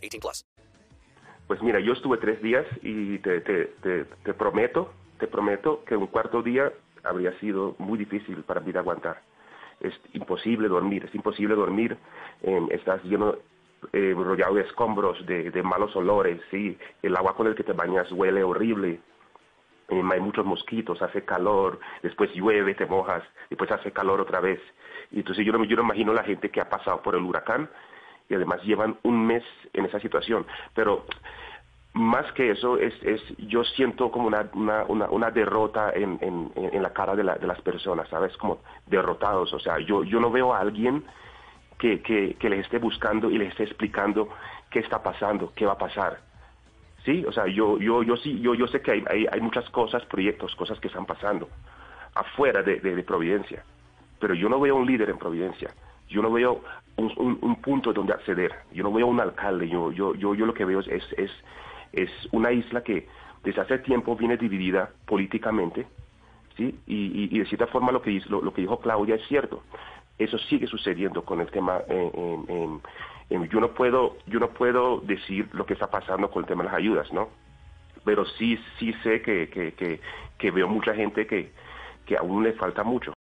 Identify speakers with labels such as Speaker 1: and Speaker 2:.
Speaker 1: 18 plus.
Speaker 2: Pues mira, yo estuve tres días y te, te, te, te prometo, te prometo que un cuarto día habría sido muy difícil para mí de aguantar. Es imposible dormir, es imposible dormir. eh, estás lleno, eh, rodeado de escombros, de, de malos olores, sí. El agua con el que te bañas huele horrible. Eh, hay muchos mosquitos, hace calor, después llueve, te mojas, después hace calor otra vez. Y entonces yo no, yo no imagino la gente que ha pasado por el huracán y además llevan un mes en esa situación. Pero más que eso, es, es yo siento como una, una, una, una derrota en, en, la cara de, la, de las personas, ¿sabes? Como derrotados. O sea, yo, yo no veo a alguien que, que, que les esté buscando y les esté explicando qué está pasando, qué va a pasar. Sí, o sea, yo, yo, yo sí, yo, yo sé que hay, hay, hay muchas cosas, proyectos, cosas que están pasando afuera de Providencia, pero yo no veo un líder en Providencia, yo no veo un, un, un punto donde acceder, yo no veo un alcalde, yo, yo, yo, yo lo que veo es, es, es, una isla que desde hace tiempo viene dividida políticamente, sí, y, y, de cierta forma lo que, lo, lo que dijo Claudia es cierto, eso sigue sucediendo con el tema eh, en- en- en- yo no puedo yo no puedo decir lo que está pasando con el tema de las ayudas no pero sí sí sé que que, que, que veo mucha gente que que aún le falta mucho